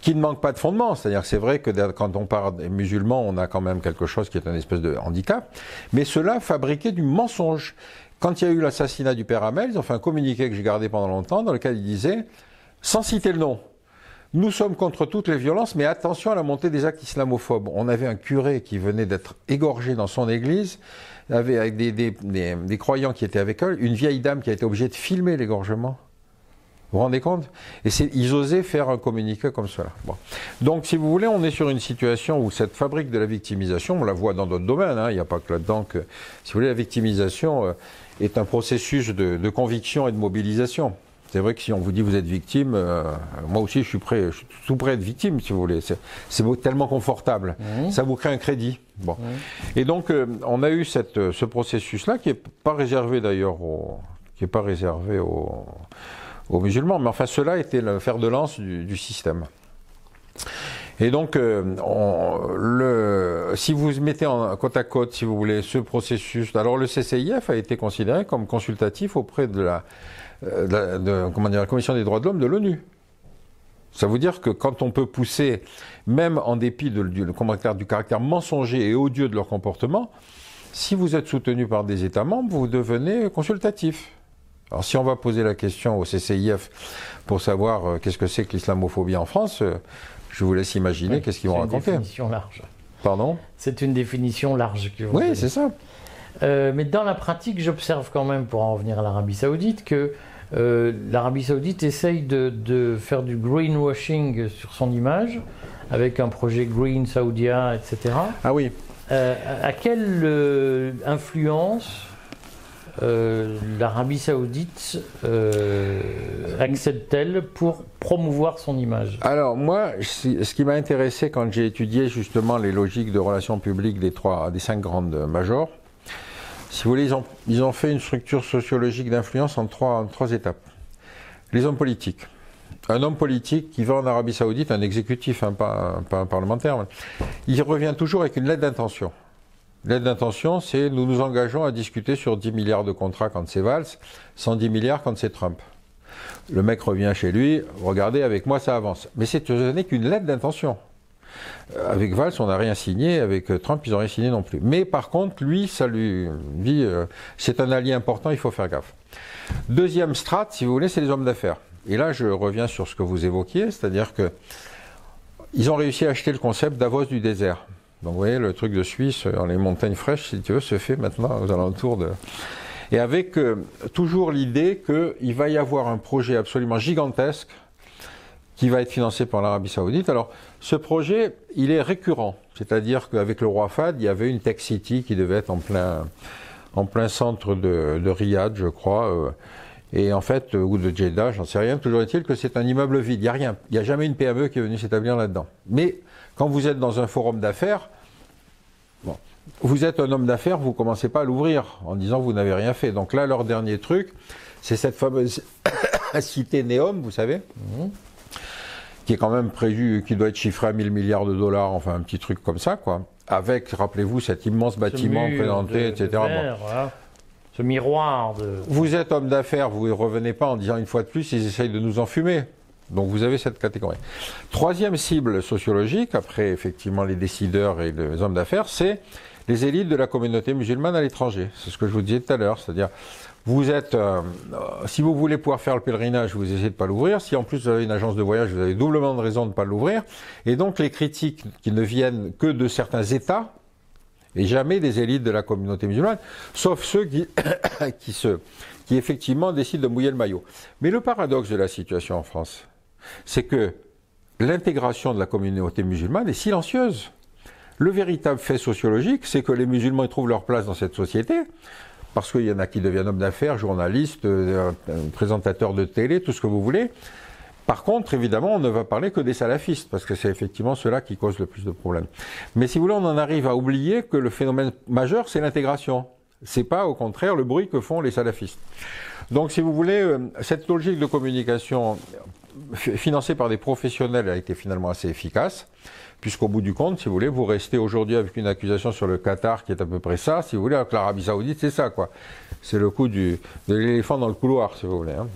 qui ne manque pas de fondement. C'est-à-dire c'est vrai que quand on parle des musulmans, on a quand même quelque chose qui est un espèce de handicap, mais cela fabriquait du mensonge. Quand il y a eu l'assassinat du père Hamel, ils ont fait un communiqué que j'ai gardé pendant longtemps, dans lequel ils disaient, sans citer le nom, nous sommes contre toutes les violences, mais attention à la montée des actes islamophobes. On avait un curé qui venait d'être égorgé dans son église, avec des, des croyants qui étaient avec eux, une vieille dame qui a été obligée de filmer l'égorgement. Vous vous rendez compte? Et ils osaient faire un communiqué comme cela. Bon. Donc, si vous voulez, on est sur une situation où cette fabrique de la victimisation, on la voit dans d'autres domaines, hein, il n'y a pas que là-dedans que, si vous voulez, la victimisation euh, est un processus de, conviction et de mobilisation. C'est vrai que si on vous dit vous êtes victime, euh, moi aussi je suis prêt, je suis tout prêt à être victime si vous voulez. C'est tellement confortable. Mmh. Ça vous crée un crédit. Bon. Mmh. Et donc euh, on a eu cette, ce processus-là qui est pas réservé d'ailleurs qui est pas réservé aux, aux, musulmans, mais enfin cela était le fer de lance du, système. Et donc, euh, le, si vous mettez en côte à côte, si vous voulez, ce processus, alors le CCIF a été considéré comme consultatif auprès de la, euh, la Commission des droits de l'homme de l'ONU. Ça veut dire que quand on peut pousser, même en dépit du caractère mensonger et odieux de leur comportement, si vous êtes soutenu par des États membres, vous devenez consultatif. Alors si on va poser la question au CCIF pour savoir euh, qu'est-ce que c'est que l'islamophobie en France, je vous laisse imaginer qu'est-ce qu'ils vont raconter. C'est une définition large. Pardon? C'est une définition large. Que oui, c'est ça. Euh, mais dans la pratique, j'observe quand même, pour en revenir à l'Arabie Saoudite, que euh, l'Arabie Saoudite essaye de, faire du greenwashing sur son image, avec un projet Green Saoudia, etc. Ah oui. Euh, à quelle influence euh, l'Arabie saoudite euh, accède-t-elle pour promouvoir son image? Alors moi, ce qui m'a intéressé quand j'ai étudié justement les logiques de relations publiques des, trois, des cinq grandes majors, si vous voulez, ils ont, fait une structure sociologique d'influence en trois, étapes. Les hommes politiques. Un homme politique qui va en Arabie Saoudite, un exécutif, hein, pas un parlementaire, il revient toujours avec une lettre d'intention. L'aide d'intention, c'est nous nous engageons à discuter sur 10 milliards de contrats quand c'est Valls, 110 milliards quand c'est Trump. Le mec revient chez lui, regardez, avec moi ça avance. Mais ce n'est qu'une lettre d'intention. Euh, avec Valls, on n'a rien signé, avec euh, Trump, ils n'ont rien signé non plus. Mais par contre, lui, ça lui dit, euh, c'est un allié important, il faut faire gaffe. Deuxième strat, si vous voulez, c'est les hommes d'affaires. Et là, je reviens sur ce que vous évoquiez, c'est-à-dire que ils ont réussi à acheter le concept Davos du désert. Donc vous voyez, le truc de Suisse, dans les montagnes fraîches, si tu veux, se fait maintenant aux alentours de... Et avec euh, toujours l'idée qu'il va y avoir un projet absolument gigantesque qui va être financé par l'Arabie Saoudite. Alors, ce projet, il est récurrent. C'est-à-dire qu'avec le roi Fad, il y avait une tech city qui devait être en plein, en plein centre de, de Riyad, je crois. Euh, et en fait, ou de Jeddah, j'en sais rien. Toujours est-il que c'est un immeuble vide. Il n'y a rien. Il n'y a jamais une PME qui est venue s'établir là-dedans. Mais quand vous êtes dans un forum d'affaires, bon, vous êtes un homme d'affaires, vous ne commencez pas à l'ouvrir en disant vous n'avez rien fait. Donc là, leur dernier truc, c'est cette fameuse cité Néom, vous savez, mhm. qui est quand même prévu, qui doit être chiffré à 1000 milliards de dollars, enfin un petit truc comme ça, quoi. Avec, rappelez-vous, cet immense bâtiment présenté, etc. Ce miroir de. Vous êtes homme d'affaires, vous ne revenez pas en disant une fois de plus, ils essayent de nous enfumer. Donc vous avez cette catégorie. Troisième cible sociologique, après effectivement les décideurs et les hommes d'affaires, c'est les élites de la communauté musulmane à l'étranger. C'est ce que je vous disais tout à l'heure, c'est-à-dire vous êtes, euh, si vous voulez pouvoir faire le pèlerinage, vous essayez de pas l'ouvrir. Si en plus vous avez une agence de voyage, vous avez doublement de raisons de ne pas l'ouvrir. Et donc les critiques qui ne viennent que de certains États et jamais des élites de la communauté musulmane, sauf ceux qui, qui se, qui effectivement décident de mouiller le maillot. Mais le paradoxe de la situation en France, c'est que l'intégration de la communauté musulmane est silencieuse. Le véritable fait sociologique, c'est que les musulmans trouvent leur place dans cette société, parce qu'il y en a qui deviennent hommes d'affaires, journalistes, euh, présentateurs de télé, tout ce que vous voulez. Par contre, évidemment, on ne va parler que des salafistes, parce que c'est effectivement cela qui cause le plus de problèmes. Mais si vous voulez, on en arrive à oublier que le phénomène majeur, c'est l'intégration. C'est pas, au contraire, le bruit que font les salafistes. Donc, si vous voulez, euh, cette logique de communication financée par des professionnels a été finalement assez efficace, puisqu'au bout du compte, si vous voulez, vous restez aujourd'hui avec une accusation sur le Qatar qui est à peu près ça, si vous voulez, avec l'Arabie Saoudite, c'est ça, quoi. C'est le coup de l'éléphant dans le couloir, si vous voulez. Hein.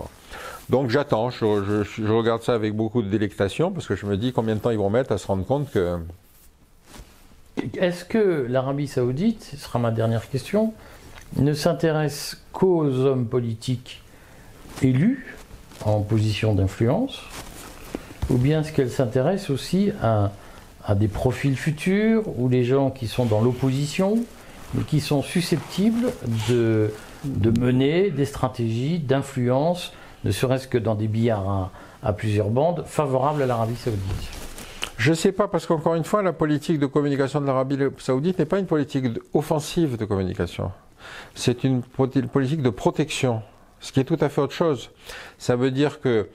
Donc j'attends, je, regarde ça avec beaucoup de délectation, parce que je me dis combien de temps ils vont mettre à se rendre compte que... Est-ce que l'Arabie Saoudite, ce sera ma dernière question, ne s'intéresse qu'aux hommes politiques élus en position d'influence, ou bien est-ce qu'elle s'intéresse aussi à, des profils futurs ou les gens qui sont dans l'opposition, mais qui sont susceptibles de, mener des stratégies d'influence, ne serait-ce que dans des billards à plusieurs bandes, favorables à l'Arabie saoudite? Je ne sais pas, parce qu'encore une fois, la politique de communication de l'Arabie saoudite n'est pas une politique offensive de communication. C'est une politique de protection ce qui est tout à fait autre chose. Ça veut dire que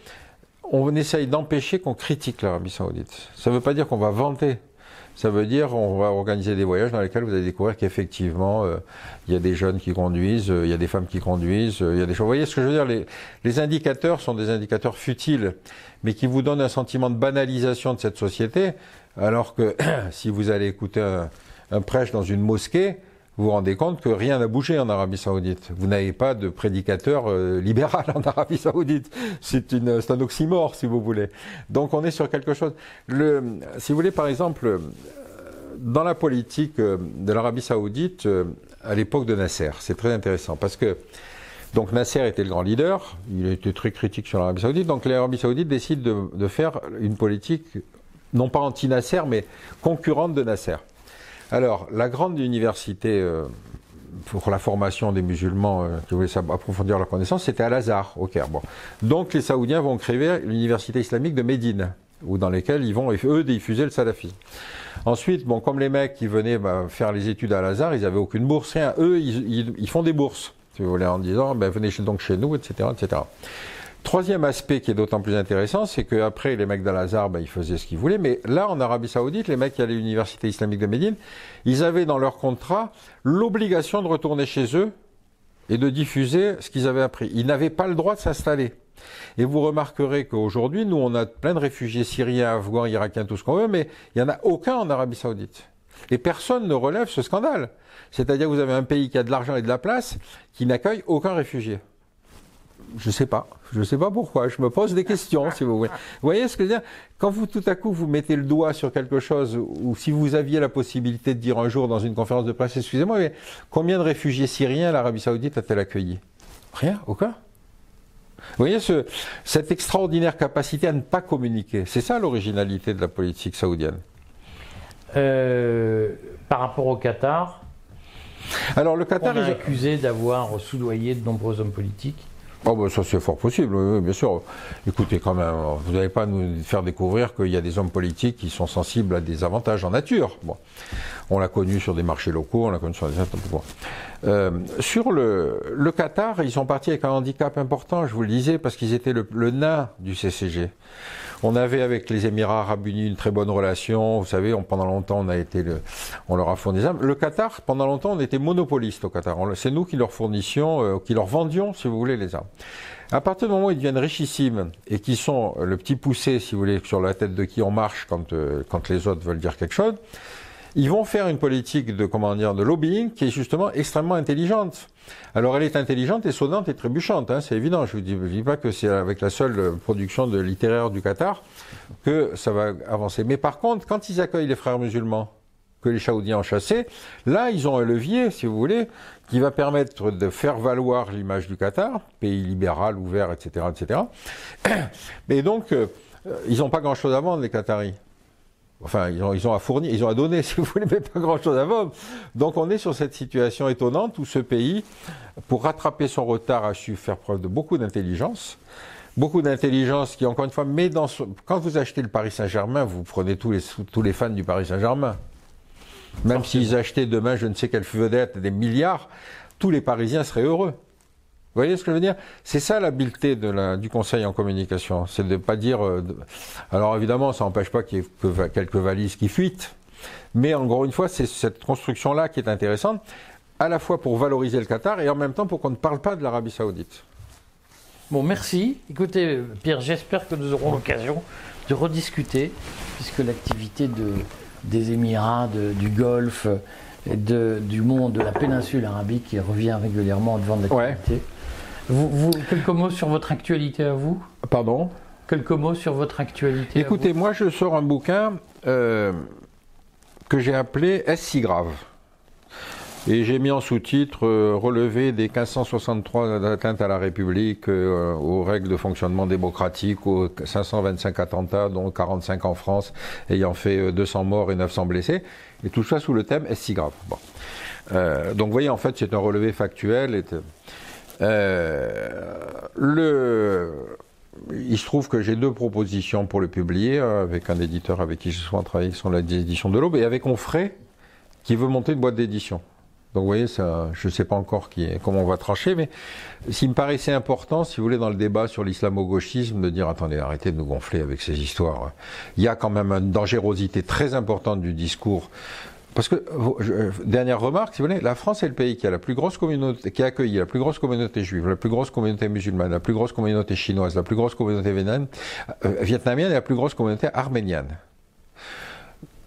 on essaye d'empêcher qu'on critique l'Arabie Saoudite. Ça ne veut pas dire qu'on va vanter. Ça veut dire qu'on va organiser des voyages dans lesquels vous allez découvrir qu'effectivement, euh, il y a des jeunes qui conduisent, euh, il y a des femmes qui conduisent, euh, il y a des choses. Vous voyez ce que je veux dire? Les, indicateurs sont des indicateurs futiles, mais qui vous donnent un sentiment de banalisation de cette société, alors que si vous allez écouter un prêche dans une mosquée, vous vous rendez compte que rien n'a bougé en Arabie Saoudite. Vous n'avez pas de prédicateur euh, libéral en Arabie Saoudite. C'est un oxymore, si vous voulez. Donc on est sur quelque chose. Si vous voulez, par exemple, euh, dans la politique euh, de l'Arabie Saoudite, à l'époque de Nasser, c'est très intéressant parce que donc Nasser était le grand leader, il était très critique sur l'Arabie Saoudite. Donc l'Arabie Saoudite décide de, de faire une politique non pas anti-Nasser, mais concurrente de Nasser. Alors, la grande université euh, pour la formation des musulmans euh, qui voulaient approfondir leur connaissance, c'était Al-Azhar, au Caire. Bon. Donc, les Saoudiens vont créer l'université islamique de Médine, où, dans lesquelles ils vont, eux, diffuser le salafisme. Ensuite, bon, comme les mecs qui venaient bah, faire les études à Al-Azhar, ils n'avaient aucune bourse, rien. Eux, ils, ils, font des bourses, si vous voulez, en disant, ben, venez donc chez nous, etc., etc. Troisième aspect qui est d'autant plus intéressant, c'est qu'après, les mecs d'Al-Azhar, ben, ils faisaient ce qu'ils voulaient, mais là, en Arabie Saoudite, les mecs qui allaient à l'université islamique de Médine, ils avaient dans leur contrat l'obligation de retourner chez eux et de diffuser ce qu'ils avaient appris. Ils n'avaient pas le droit de s'installer. Et vous remarquerez qu'aujourd'hui, nous, on a plein de réfugiés syriens, afghans, irakiens, tout ce qu'on veut, mais il n'y en a aucun en Arabie Saoudite. Et personne ne relève ce scandale. C'est-à-dire que vous avez un pays qui a de l'argent et de la place qui n'accueille aucun réfugié. Je sais pas. Je sais pas pourquoi. Je me pose des questions, si vous voulez. Vous voyez ce que je veux dire? Quand vous, tout à coup, vous mettez le doigt sur quelque chose, ou si vous aviez la possibilité de dire un jour dans une conférence de presse, excusez-moi, mais combien de réfugiés syriens l'Arabie Saoudite a-t-elle accueilli Rien, aucun. Vous voyez ce, cette extraordinaire capacité à ne pas communiquer. C'est ça l'originalité de la politique saoudienne. Euh, par rapport au Qatar, alors le Qatar on est accusé d'avoir soudoyé de nombreux hommes politiques. Oh ben ça c'est fort possible, oui, bien sûr. Écoutez quand même, vous n'allez pas nous faire découvrir qu'il y a des hommes politiques qui sont sensibles à des avantages en nature. On l'a connu sur des marchés locaux, on l'a connu sur des... Euh, sur le, le Qatar, ils sont partis avec un handicap important, je vous le disais, parce qu'ils étaient le, le nain du CCG. On avait avec les Émirats Arabes Unis une très bonne relation. Vous savez, on, pendant longtemps, on a été, le, on leur a fourni des armes. Le Qatar, pendant longtemps, on était monopoliste au Qatar. C'est nous qui leur fournissions, euh, qui leur vendions, si vous voulez, les armes. À partir du moment où ils deviennent richissimes et qui sont le petit poussé, si vous voulez, sur la tête de qui on marche quand, euh, quand les autres veulent dire quelque chose, ils vont faire une politique de comment dire de lobbying qui est justement extrêmement intelligente. Alors elle est intelligente et sonnante et trébuchante, hein, c'est évident. Je ne vous, dis pas que c'est avec la seule production de littéraire du Qatar que ça va avancer. Mais par contre, quand ils accueillent les frères musulmans que les Chaoudiens ont chassés, là ils ont un levier, si vous voulez, qui va permettre de faire valoir l'image du Qatar, pays libéral, ouvert, etc., etc. Mais donc, euh, ils n'ont pas grand-chose à vendre les Qataris. Enfin, ils ont, ils ont à fournir, ils ont à donner, si vous voulez, mais pas grand-chose à vendre. Donc on est sur cette situation étonnante où ce pays, pour rattraper son retard, a su faire preuve de beaucoup d'intelligence. Beaucoup d'intelligence qui, encore une fois, met dans quand vous achetez le Paris Saint-Germain, vous prenez tous les, tous les fans du Paris Saint-Germain. Même s'ils achetaient demain je ne sais quelle vedette, des milliards, tous les Parisiens seraient heureux. Vous voyez ce que je veux dire? C'est ça l'habileté du conseil en communication. C'est de ne pas dire. Euh, alors évidemment, ça n'empêche pas qu'il y ait quelques valises qui fuitent. Mais encore une fois, c'est cette construction-là qui est intéressante, à la fois pour valoriser le Qatar et en même temps pour qu'on ne parle pas de l'Arabie Saoudite. Bon, merci. Écoutez, Pierre, j'espère que nous aurons l'occasion de rediscuter, puisque l'activité de, des Émirats, du Golfe, de, du monde, de la péninsule arabique revient régulièrement devant l'activité. Vous, quelques mots sur votre actualité à vous Pardon Quelques mots sur votre actualité Écoutez, moi je sors un bouquin euh, que j'ai appelé Est-ce si grave? Et j'ai mis en sous-titre euh, Relevé des 1563 atteintes à la République, euh, aux règles de fonctionnement démocratique, aux 525 attentats, dont 45 en France, ayant fait 200 morts et 900 blessés. Et tout ça sous le thème Est-ce si grave? Bon. Donc vous voyez, en fait, c'est un relevé factuel. Et, le, il se trouve que j'ai deux propositions pour le publier, euh, avec un éditeur avec qui je suis en travail, qui sont les éditions de l'Aube, et avec Onfray, qui veut monter une boîte d'édition. Donc vous voyez, ça, je ne sais pas encore qui est, comment on va trancher, mais s'il me paraissait important, si vous voulez, dans le débat sur l'islamo-gauchisme, de dire attendez, arrêtez de nous gonfler avec ces histoires. Il y a quand même une dangerosité très importante du discours. Parce que, dernière remarque, si vous voulez, la France est le pays qui a la plus grosse communauté, qui a accueilli la plus grosse communauté juive, la plus grosse communauté musulmane, la plus grosse communauté chinoise, la plus grosse communauté euh, vietnamienne et la plus grosse communauté arménienne.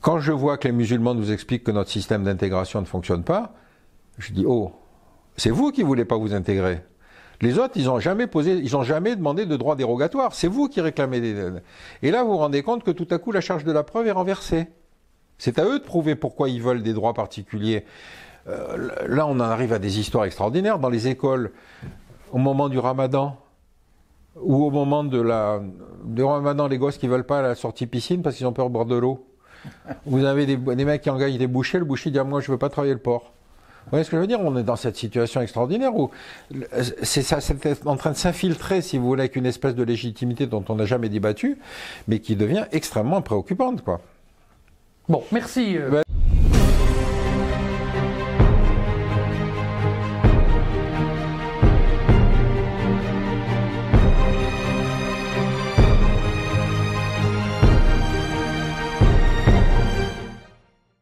Quand je vois que les musulmans nous expliquent que notre système d'intégration ne fonctionne pas, je dis, oh, c'est vous qui voulez pas vous intégrer. Les autres, ils n'ont jamais posé, ils ont jamais demandé de droits dérogatoires. C'est vous qui réclamez des. Et là, vous vous rendez compte que tout à coup, la charge de la preuve est renversée. C'est à eux de prouver pourquoi ils veulent des droits particuliers. Euh, là, on en arrive à des histoires extraordinaires. Dans les écoles, au moment du ramadan, ou au moment de la, du ramadan, les gosses qui veulent pas la sortie piscine parce qu'ils ont peur de boire de l'eau. Vous avez des, des mecs qui engagent des bouchers, le boucher dit ah, Moi, je veux pas travailler le port. Vous voyez ce que je veux dire? On est dans cette situation extraordinaire où c'est ça, c'est en train de s'infiltrer, si vous voulez, avec une espèce de légitimité dont on n'a jamais débattu, mais qui devient extrêmement préoccupante, quoi. Bon, merci. Euh. Bah,